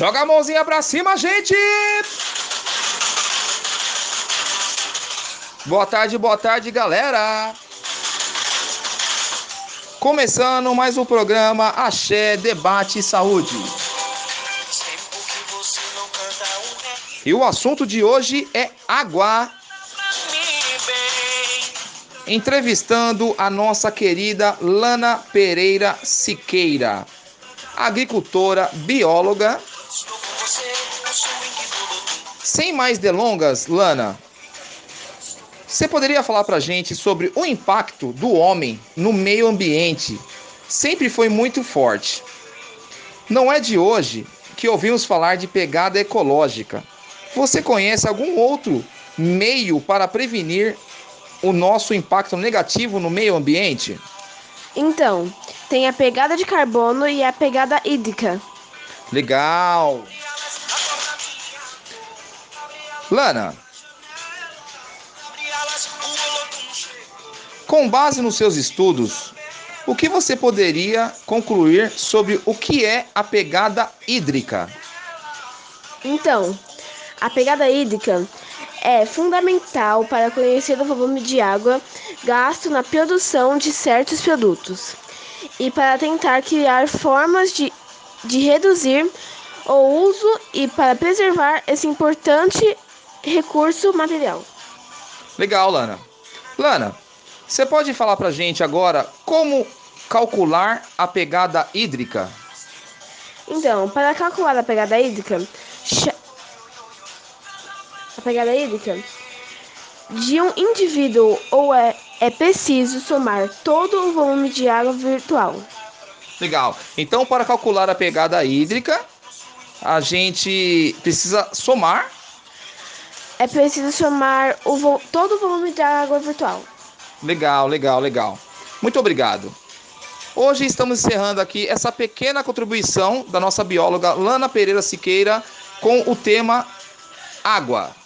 Joga a mãozinha pra cima, gente! Boa tarde, boa tarde, galera! Começando mais um programa Axé Debate Saúde. E o assunto de hoje é água. Entrevistando a nossa querida Lana Pereira Siqueira, agricultora, bióloga. Sem mais delongas, Lana, você poderia falar para a gente sobre o impacto do homem no meio ambiente? Sempre foi muito forte. Não é de hoje que ouvimos falar de pegada ecológica. Você conhece algum outro meio para prevenir o nosso impacto negativo no meio ambiente? Então, tem a pegada de carbono e a pegada hídrica. Legal! Lana, com base nos seus estudos, o que você poderia concluir sobre o que é a pegada hídrica? Então, a pegada hídrica é fundamental para conhecer o volume de água gasto na produção de certos produtos e para tentar criar formas de, de reduzir o uso e para preservar esse importante recurso material. Legal, Lana. Lana, você pode falar pra gente agora como calcular a pegada hídrica? Então, para calcular a pegada hídrica, a pegada hídrica de um indivíduo ou é, é preciso somar todo o volume de água virtual. Legal. Então, para calcular a pegada hídrica, a gente precisa somar é preciso somar o todo o volume de água virtual. Legal, legal, legal. Muito obrigado. Hoje estamos encerrando aqui essa pequena contribuição da nossa bióloga Lana Pereira Siqueira com o tema água.